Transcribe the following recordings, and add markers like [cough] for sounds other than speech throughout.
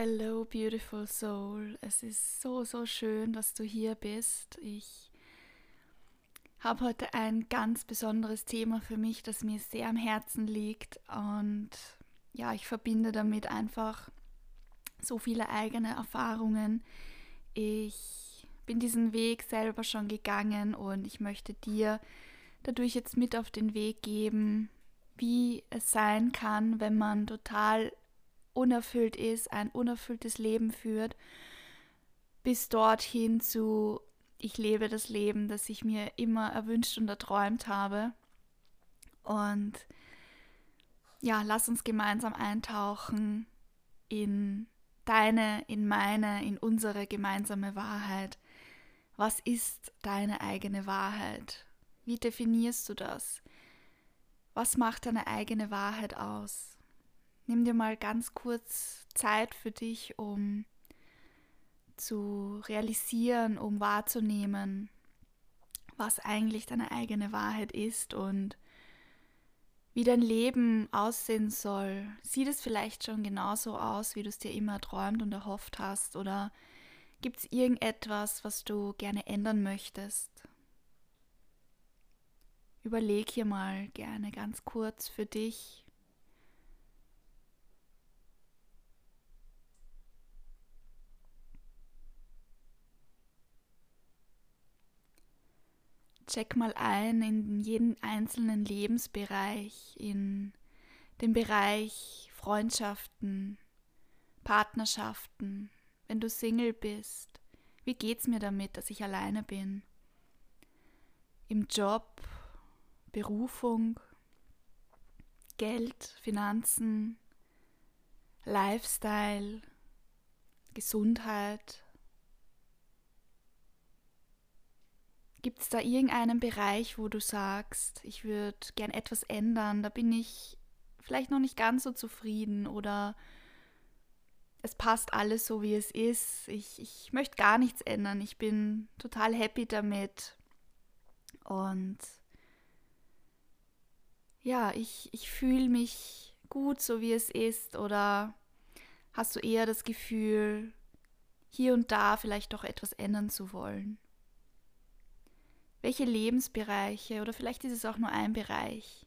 Hello, beautiful soul. Es ist so, so schön, dass du hier bist. Ich habe heute ein ganz besonderes Thema für mich, das mir sehr am Herzen liegt. Und ja, ich verbinde damit einfach so viele eigene Erfahrungen. Ich bin diesen Weg selber schon gegangen und ich möchte dir dadurch jetzt mit auf den Weg geben, wie es sein kann, wenn man total unerfüllt ist, ein unerfülltes Leben führt, bis dorthin zu, ich lebe das Leben, das ich mir immer erwünscht und erträumt habe. Und ja, lass uns gemeinsam eintauchen in deine, in meine, in unsere gemeinsame Wahrheit. Was ist deine eigene Wahrheit? Wie definierst du das? Was macht deine eigene Wahrheit aus? Nimm dir mal ganz kurz Zeit für dich, um zu realisieren, um wahrzunehmen, was eigentlich deine eigene Wahrheit ist und wie dein Leben aussehen soll. Sieht es vielleicht schon genauso aus, wie du es dir immer träumt und erhofft hast? Oder gibt es irgendetwas, was du gerne ändern möchtest? Überleg hier mal gerne ganz kurz für dich, check mal ein in jeden einzelnen Lebensbereich, in den Bereich Freundschaften, Partnerschaften, wenn du Single bist. Wie geht's mir damit, dass ich alleine bin? Im Job, Berufung, Geld, Finanzen, Lifestyle, Gesundheit, Gibt es da irgendeinen Bereich, wo du sagst, ich würde gern etwas ändern, da bin ich vielleicht noch nicht ganz so zufrieden oder es passt alles so, wie es ist. Ich, ich möchte gar nichts ändern. Ich bin total happy damit. Und ja, ich, ich fühle mich gut, so wie es ist. Oder hast du eher das Gefühl, hier und da vielleicht doch etwas ändern zu wollen? Welche Lebensbereiche oder vielleicht ist es auch nur ein Bereich?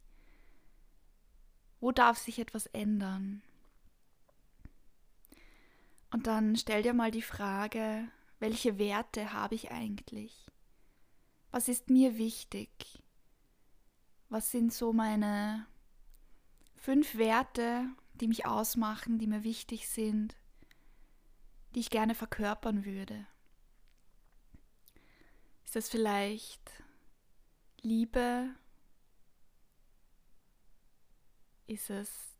Wo darf sich etwas ändern? Und dann stell dir mal die Frage, welche Werte habe ich eigentlich? Was ist mir wichtig? Was sind so meine fünf Werte, die mich ausmachen, die mir wichtig sind, die ich gerne verkörpern würde? Ist das vielleicht Liebe? Ist es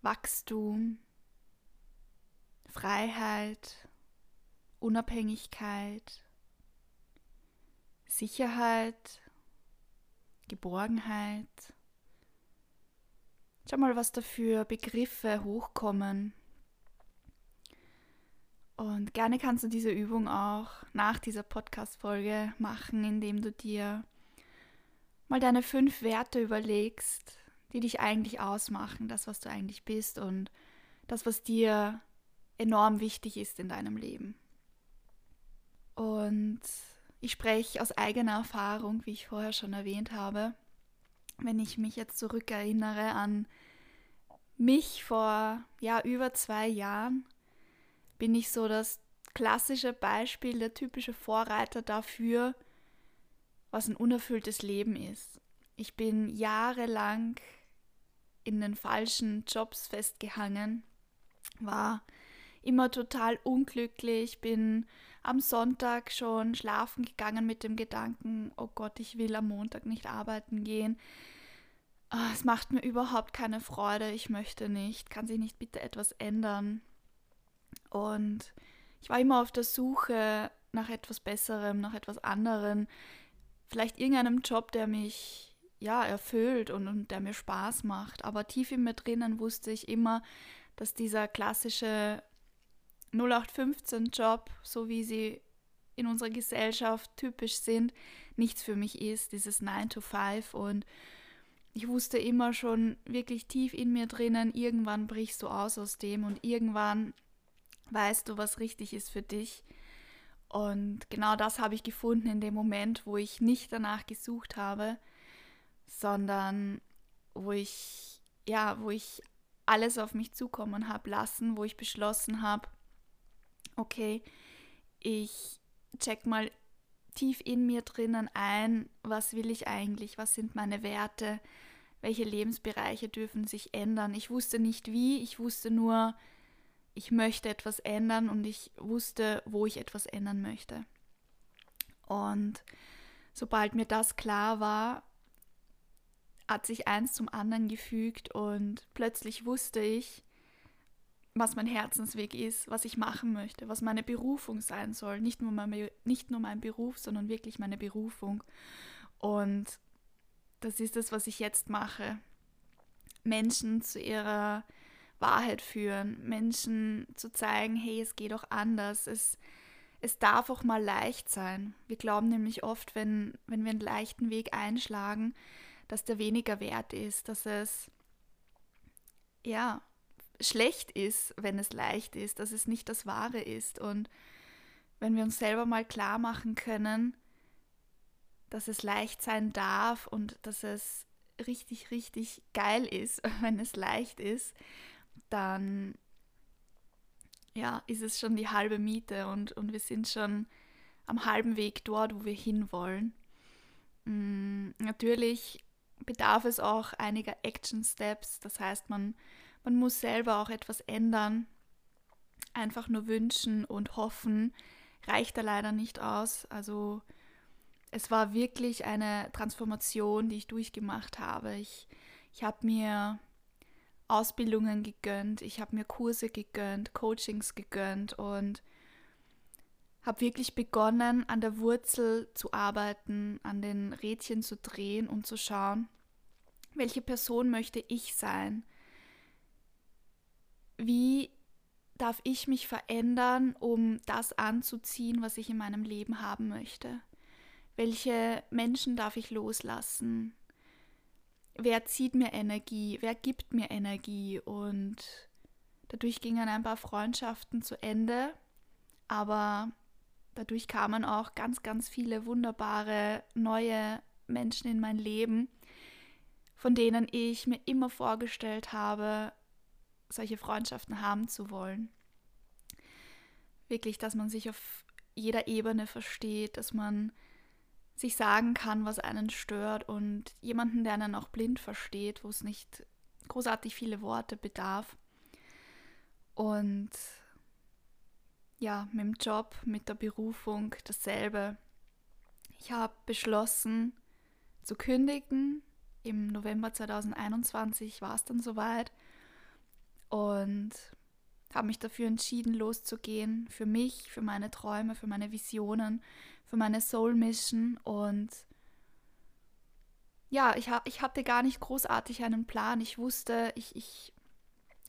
Wachstum, Freiheit, Unabhängigkeit, Sicherheit, Geborgenheit? Schau mal, was da für Begriffe hochkommen und gerne kannst du diese Übung auch nach dieser Podcast-Folge machen, indem du dir mal deine fünf Werte überlegst, die dich eigentlich ausmachen, das, was du eigentlich bist und das, was dir enorm wichtig ist in deinem Leben. Und ich spreche aus eigener Erfahrung, wie ich vorher schon erwähnt habe, wenn ich mich jetzt zurückerinnere an mich vor ja über zwei Jahren bin ich so das klassische Beispiel, der typische Vorreiter dafür, was ein unerfülltes Leben ist. Ich bin jahrelang in den falschen Jobs festgehangen, war immer total unglücklich, bin am Sonntag schon schlafen gegangen mit dem Gedanken, oh Gott, ich will am Montag nicht arbeiten gehen. Ah, es macht mir überhaupt keine Freude, ich möchte nicht, kann sich nicht bitte etwas ändern. Und ich war immer auf der Suche nach etwas Besserem, nach etwas anderem. Vielleicht irgendeinem Job, der mich ja erfüllt und, und der mir Spaß macht. Aber tief in mir drinnen wusste ich immer, dass dieser klassische 0815-Job, so wie sie in unserer Gesellschaft typisch sind, nichts für mich ist, dieses 9 to 5 und ich wusste immer schon wirklich tief in mir drinnen, irgendwann brichst du aus aus dem und irgendwann weißt du, was richtig ist für dich. Und genau das habe ich gefunden in dem Moment, wo ich nicht danach gesucht habe, sondern wo ich, ja, wo ich alles auf mich zukommen habe lassen, wo ich beschlossen habe, okay, ich check mal tief in mir drinnen ein, was will ich eigentlich, was sind meine Werte, welche Lebensbereiche dürfen sich ändern. Ich wusste nicht wie, ich wusste nur, ich möchte etwas ändern und ich wusste, wo ich etwas ändern möchte. Und sobald mir das klar war, hat sich eins zum anderen gefügt und plötzlich wusste ich, was mein Herzensweg ist, was ich machen möchte, was meine Berufung sein soll. Nicht nur mein, nicht nur mein Beruf, sondern wirklich meine Berufung. Und das ist das, was ich jetzt mache. Menschen zu ihrer Wahrheit führen, Menschen zu zeigen, hey, es geht auch anders, es, es darf auch mal leicht sein. Wir glauben nämlich oft, wenn, wenn wir einen leichten Weg einschlagen, dass der weniger wert ist, dass es ja schlecht ist, wenn es leicht ist, dass es nicht das Wahre ist. Und wenn wir uns selber mal klar machen können, dass es leicht sein darf und dass es richtig, richtig geil ist, [laughs] wenn es leicht ist, dann ja, ist es schon die halbe Miete und, und wir sind schon am halben Weg dort, wo wir hinwollen. Mhm, natürlich bedarf es auch einiger Action Steps, das heißt, man, man muss selber auch etwas ändern. Einfach nur wünschen und hoffen reicht da leider nicht aus. Also es war wirklich eine Transformation, die ich durchgemacht habe. Ich, ich habe mir Ausbildungen gegönnt, ich habe mir Kurse gegönnt, Coachings gegönnt und habe wirklich begonnen, an der Wurzel zu arbeiten, an den Rädchen zu drehen und zu schauen, welche Person möchte ich sein? Wie darf ich mich verändern, um das anzuziehen, was ich in meinem Leben haben möchte? Welche Menschen darf ich loslassen? Wer zieht mir Energie, wer gibt mir Energie und dadurch gingen ein paar Freundschaften zu Ende, aber dadurch kamen auch ganz, ganz viele wunderbare neue Menschen in mein Leben, von denen ich mir immer vorgestellt habe, solche Freundschaften haben zu wollen. Wirklich, dass man sich auf jeder Ebene versteht, dass man sich sagen kann, was einen stört und jemanden, der einen auch blind versteht, wo es nicht großartig viele Worte bedarf. Und ja, mit dem Job, mit der Berufung dasselbe. Ich habe beschlossen zu kündigen. Im November 2021 war es dann soweit und habe mich dafür entschieden, loszugehen, für mich, für meine Träume, für meine Visionen, für meine Soul Mission und ja, ich, ich hatte gar nicht großartig einen Plan. Ich wusste, ich, ich,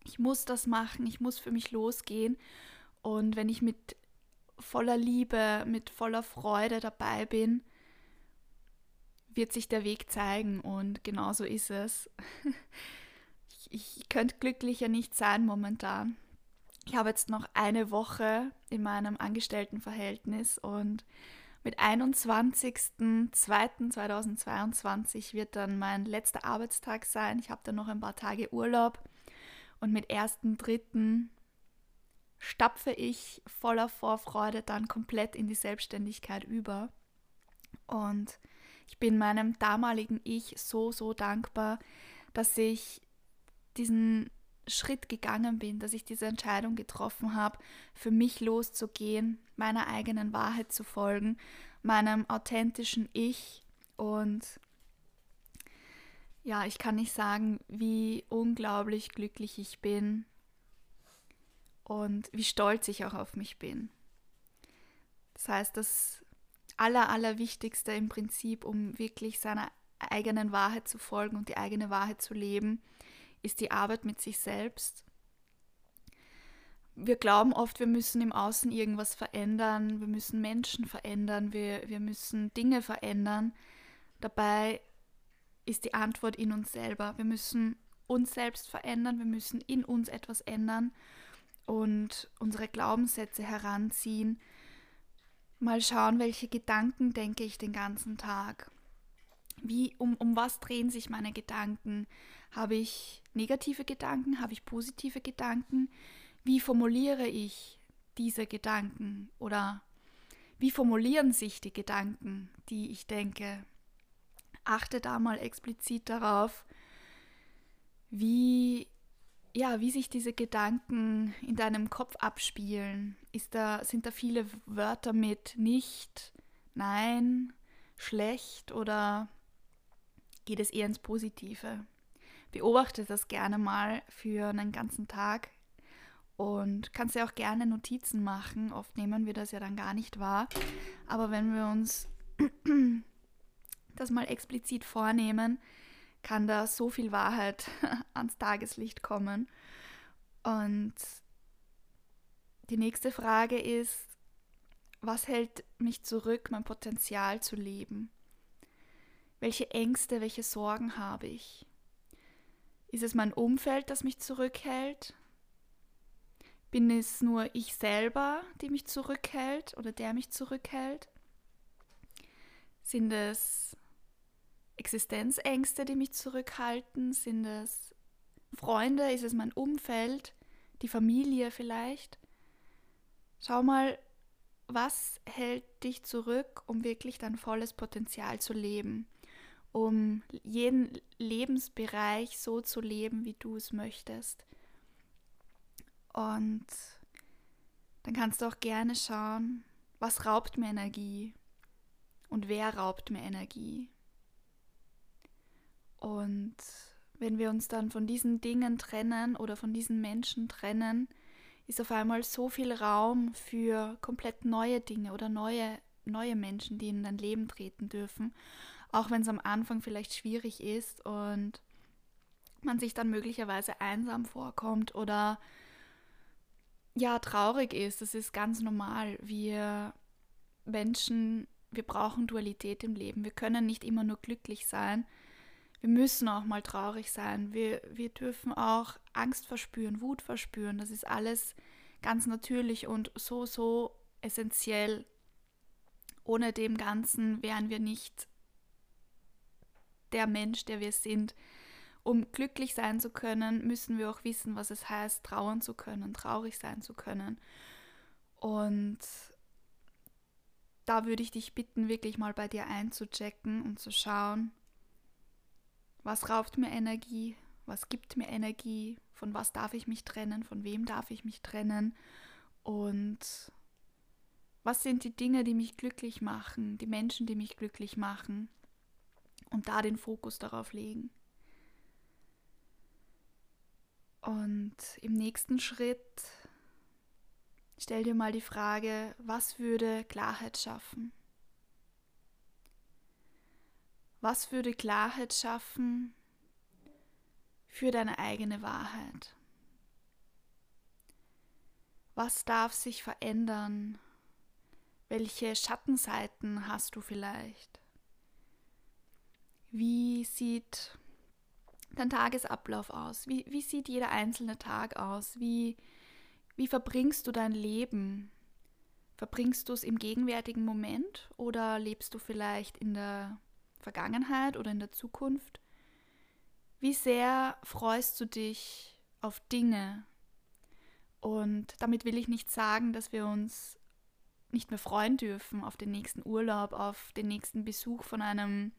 ich muss das machen, ich muss für mich losgehen. Und wenn ich mit voller Liebe, mit voller Freude dabei bin, wird sich der Weg zeigen und genau so ist es. [laughs] ich, ich könnte glücklicher nicht sein momentan. Ich habe jetzt noch eine Woche in meinem Angestelltenverhältnis und mit 21.02.2022 wird dann mein letzter Arbeitstag sein. Ich habe dann noch ein paar Tage Urlaub und mit 1.03. stapfe ich voller Vorfreude dann komplett in die Selbstständigkeit über. Und ich bin meinem damaligen Ich so, so dankbar, dass ich diesen Schritt gegangen bin, dass ich diese Entscheidung getroffen habe, für mich loszugehen, meiner eigenen Wahrheit zu folgen, meinem authentischen Ich und ja, ich kann nicht sagen, wie unglaublich glücklich ich bin und wie stolz ich auch auf mich bin. Das heißt, das Aller, Allerwichtigste im Prinzip, um wirklich seiner eigenen Wahrheit zu folgen und die eigene Wahrheit zu leben, ist die Arbeit mit sich selbst. Wir glauben oft, wir müssen im Außen irgendwas verändern, wir müssen Menschen verändern, wir, wir müssen Dinge verändern. Dabei ist die Antwort in uns selber. Wir müssen uns selbst verändern, wir müssen in uns etwas ändern. und unsere Glaubenssätze heranziehen, mal schauen, welche Gedanken denke ich den ganzen Tag. Wie, um, um was drehen sich meine Gedanken? Habe ich negative Gedanken? Habe ich positive Gedanken? Wie formuliere ich diese Gedanken? Oder wie formulieren sich die Gedanken, die ich denke? Achte da mal explizit darauf, wie ja, wie sich diese Gedanken in deinem Kopf abspielen. Ist da, sind da viele Wörter mit nicht, nein, schlecht oder geht es eher ins Positive? Beobachte das gerne mal für einen ganzen Tag und kannst ja auch gerne Notizen machen. Oft nehmen wir das ja dann gar nicht wahr. Aber wenn wir uns [clears throat] das mal explizit vornehmen, kann da so viel Wahrheit [laughs] ans Tageslicht kommen. Und die nächste Frage ist, was hält mich zurück, mein Potenzial zu leben? Welche Ängste, welche Sorgen habe ich? Ist es mein Umfeld, das mich zurückhält? Bin es nur ich selber, die mich zurückhält oder der mich zurückhält? Sind es Existenzängste, die mich zurückhalten? Sind es Freunde? Ist es mein Umfeld? Die Familie vielleicht? Schau mal, was hält dich zurück, um wirklich dein volles Potenzial zu leben? Um jeden Lebensbereich so zu leben, wie du es möchtest. Und dann kannst du auch gerne schauen, was raubt mir Energie und wer raubt mir Energie. Und wenn wir uns dann von diesen Dingen trennen oder von diesen Menschen trennen, ist auf einmal so viel Raum für komplett neue Dinge oder neue, neue Menschen, die in dein Leben treten dürfen. Auch wenn es am Anfang vielleicht schwierig ist und man sich dann möglicherweise einsam vorkommt oder ja, traurig ist. Das ist ganz normal. Wir Menschen, wir brauchen Dualität im Leben. Wir können nicht immer nur glücklich sein wir müssen auch mal traurig sein. Wir, wir dürfen auch Angst verspüren, Wut verspüren. Das ist alles ganz natürlich und so, so essentiell. Ohne dem Ganzen wären wir nicht der Mensch, der wir sind. Um glücklich sein zu können, müssen wir auch wissen, was es heißt, trauern zu können, traurig sein zu können. Und da würde ich dich bitten, wirklich mal bei dir einzuchecken und zu schauen, was raubt mir Energie? Was gibt mir Energie? Von was darf ich mich trennen? Von wem darf ich mich trennen? Und was sind die Dinge, die mich glücklich machen? Die Menschen, die mich glücklich machen? Und da den Fokus darauf legen. Und im nächsten Schritt stell dir mal die Frage, was würde Klarheit schaffen? Was würde Klarheit schaffen für deine eigene Wahrheit? Was darf sich verändern? Welche Schattenseiten hast du vielleicht? Wie sieht dein Tagesablauf aus? Wie, wie sieht jeder einzelne Tag aus? Wie, wie verbringst du dein Leben? Verbringst du es im gegenwärtigen Moment oder lebst du vielleicht in der Vergangenheit oder in der Zukunft? Wie sehr freust du dich auf Dinge? Und damit will ich nicht sagen, dass wir uns nicht mehr freuen dürfen auf den nächsten Urlaub, auf den nächsten Besuch von einem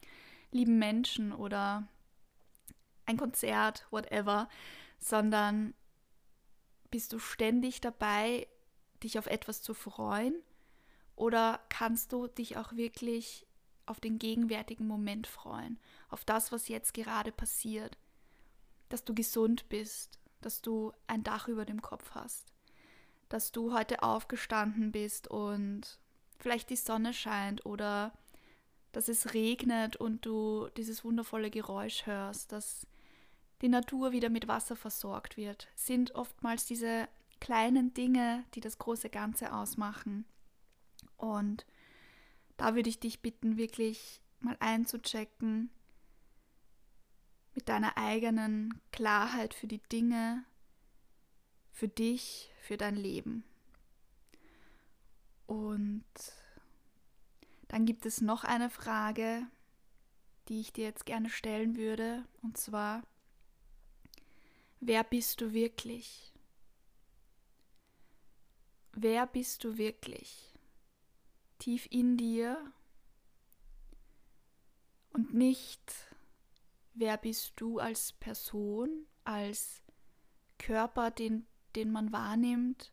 lieben Menschen oder ein Konzert, whatever, sondern bist du ständig dabei, dich auf etwas zu freuen? Oder kannst du dich auch wirklich auf den gegenwärtigen Moment freuen, auf das, was jetzt gerade passiert, dass du gesund bist, dass du ein Dach über dem Kopf hast, dass du heute aufgestanden bist und vielleicht die Sonne scheint oder dass es regnet und du dieses wundervolle Geräusch hörst, dass die Natur wieder mit Wasser versorgt wird, sind oftmals diese kleinen Dinge, die das große Ganze ausmachen. Und da würde ich dich bitten, wirklich mal einzuchecken mit deiner eigenen Klarheit für die Dinge, für dich, für dein Leben. Und dann gibt es noch eine Frage, die ich dir jetzt gerne stellen würde, und zwar, wer bist du wirklich? Wer bist du wirklich? Tief in dir und nicht, wer bist du als Person, als Körper, den, den man wahrnimmt,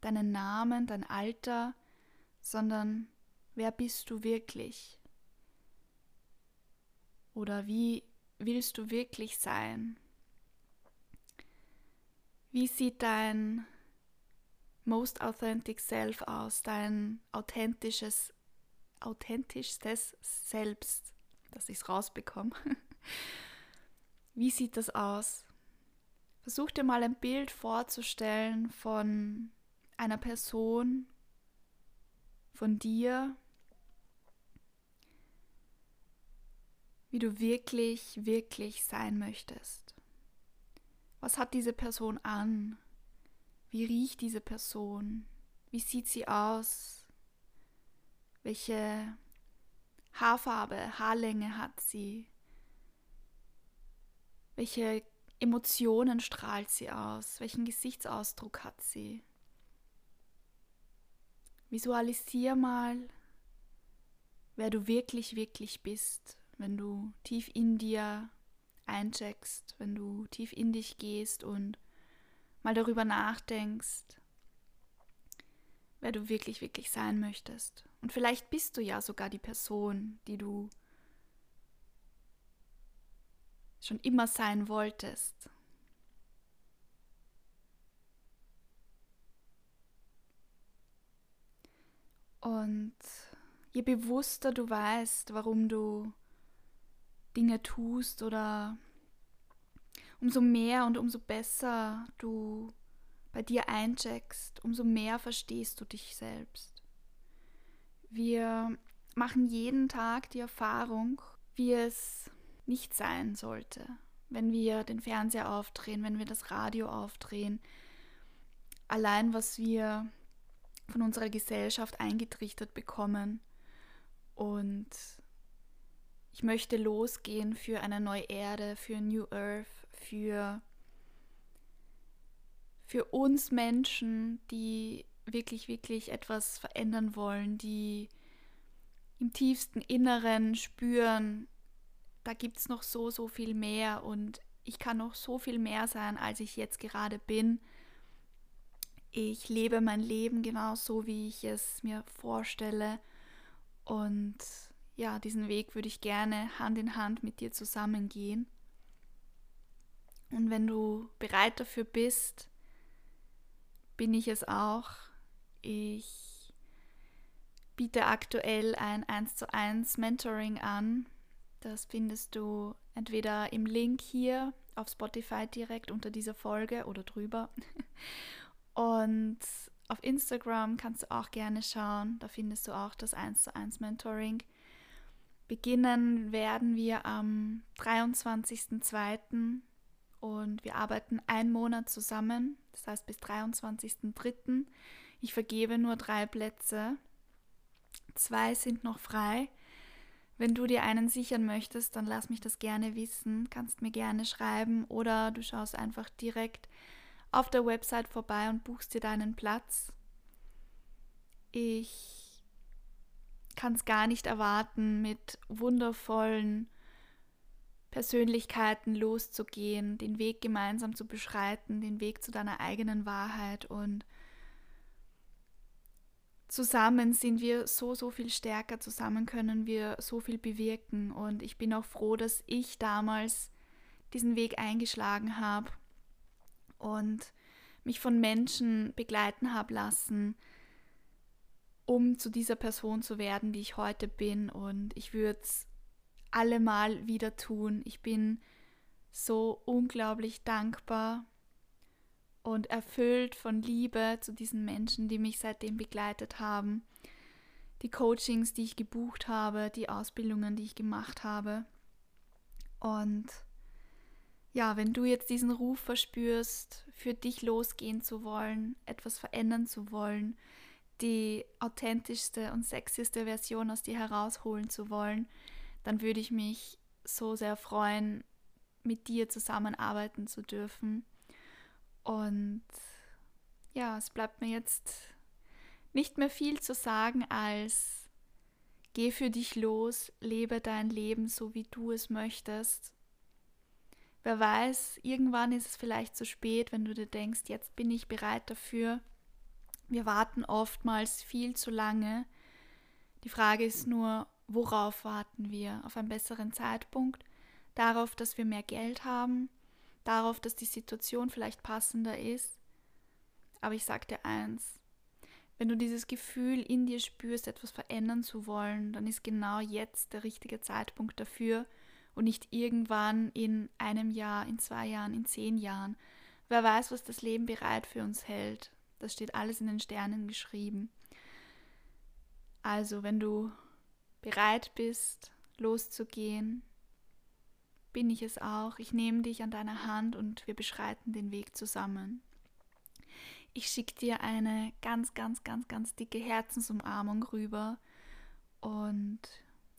deinen Namen, dein Alter, sondern wer bist du wirklich? Oder wie willst du wirklich sein? Wie sieht dein most authentic self aus, dein authentisches, authentischstes Selbst, dass ich es rausbekomme? [laughs] Wie sieht das aus? Versuch dir mal ein Bild vorzustellen von einer Person, von dir, wie du wirklich, wirklich sein möchtest. Was hat diese Person an? Wie riecht diese Person? Wie sieht sie aus? Welche Haarfarbe, Haarlänge hat sie? Welche Emotionen strahlt sie aus? Welchen Gesichtsausdruck hat sie? Visualisier mal, wer du wirklich, wirklich bist, wenn du tief in dir eincheckst, wenn du tief in dich gehst und mal darüber nachdenkst, wer du wirklich, wirklich sein möchtest. Und vielleicht bist du ja sogar die Person, die du schon immer sein wolltest. Und je bewusster du weißt, warum du Dinge tust oder umso mehr und umso besser du bei dir eincheckst, umso mehr verstehst du dich selbst. Wir machen jeden Tag die Erfahrung, wie es nicht sein sollte, wenn wir den Fernseher aufdrehen, wenn wir das Radio aufdrehen. Allein was wir von unserer Gesellschaft eingetrichtert bekommen. Und ich möchte losgehen für eine neue Erde, für New Earth, für, für uns Menschen, die wirklich, wirklich etwas verändern wollen, die im tiefsten Inneren spüren, da gibt es noch so, so viel mehr und ich kann noch so viel mehr sein, als ich jetzt gerade bin. Ich lebe mein Leben genau so, wie ich es mir vorstelle. Und ja, diesen Weg würde ich gerne Hand in Hand mit dir zusammengehen. Und wenn du bereit dafür bist, bin ich es auch. Ich biete aktuell ein 1 zu 1 Mentoring an. Das findest du entweder im Link hier auf Spotify direkt unter dieser Folge oder drüber [laughs] Und auf Instagram kannst du auch gerne schauen, da findest du auch das 1 zu 1 Mentoring. Beginnen werden wir am 23.02. und wir arbeiten einen Monat zusammen, das heißt bis 23.03. Ich vergebe nur drei Plätze, zwei sind noch frei. Wenn du dir einen sichern möchtest, dann lass mich das gerne wissen, kannst mir gerne schreiben oder du schaust einfach direkt auf der Website vorbei und buchst dir deinen Platz. Ich kann es gar nicht erwarten, mit wundervollen Persönlichkeiten loszugehen, den Weg gemeinsam zu beschreiten, den Weg zu deiner eigenen Wahrheit. Und zusammen sind wir so, so viel stärker, zusammen können wir so viel bewirken. Und ich bin auch froh, dass ich damals diesen Weg eingeschlagen habe und mich von Menschen begleiten habe lassen, um zu dieser Person zu werden, die ich heute bin. Und ich würde es allemal wieder tun. Ich bin so unglaublich dankbar und erfüllt von Liebe zu diesen Menschen, die mich seitdem begleitet haben. Die Coachings, die ich gebucht habe, die Ausbildungen, die ich gemacht habe. Und ja, wenn du jetzt diesen Ruf verspürst, für dich losgehen zu wollen, etwas verändern zu wollen, die authentischste und sexieste Version aus dir herausholen zu wollen, dann würde ich mich so sehr freuen, mit dir zusammenarbeiten zu dürfen. Und ja, es bleibt mir jetzt nicht mehr viel zu sagen als geh für dich los, lebe dein Leben so, wie du es möchtest. Wer weiß, irgendwann ist es vielleicht zu spät, wenn du dir denkst, jetzt bin ich bereit dafür. Wir warten oftmals viel zu lange. Die Frage ist nur, worauf warten wir? Auf einen besseren Zeitpunkt? Darauf, dass wir mehr Geld haben? Darauf, dass die Situation vielleicht passender ist? Aber ich sage dir eins, wenn du dieses Gefühl in dir spürst, etwas verändern zu wollen, dann ist genau jetzt der richtige Zeitpunkt dafür und nicht irgendwann in einem Jahr, in zwei Jahren, in zehn Jahren. Wer weiß, was das Leben bereit für uns hält. Das steht alles in den Sternen geschrieben. Also, wenn du bereit bist, loszugehen, bin ich es auch. Ich nehme dich an deiner Hand und wir beschreiten den Weg zusammen. Ich schicke dir eine ganz, ganz, ganz, ganz dicke Herzensumarmung rüber und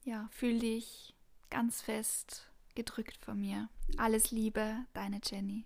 ja, fühl dich ganz fest gedrückt von mir. Alles Liebe, deine Jenny.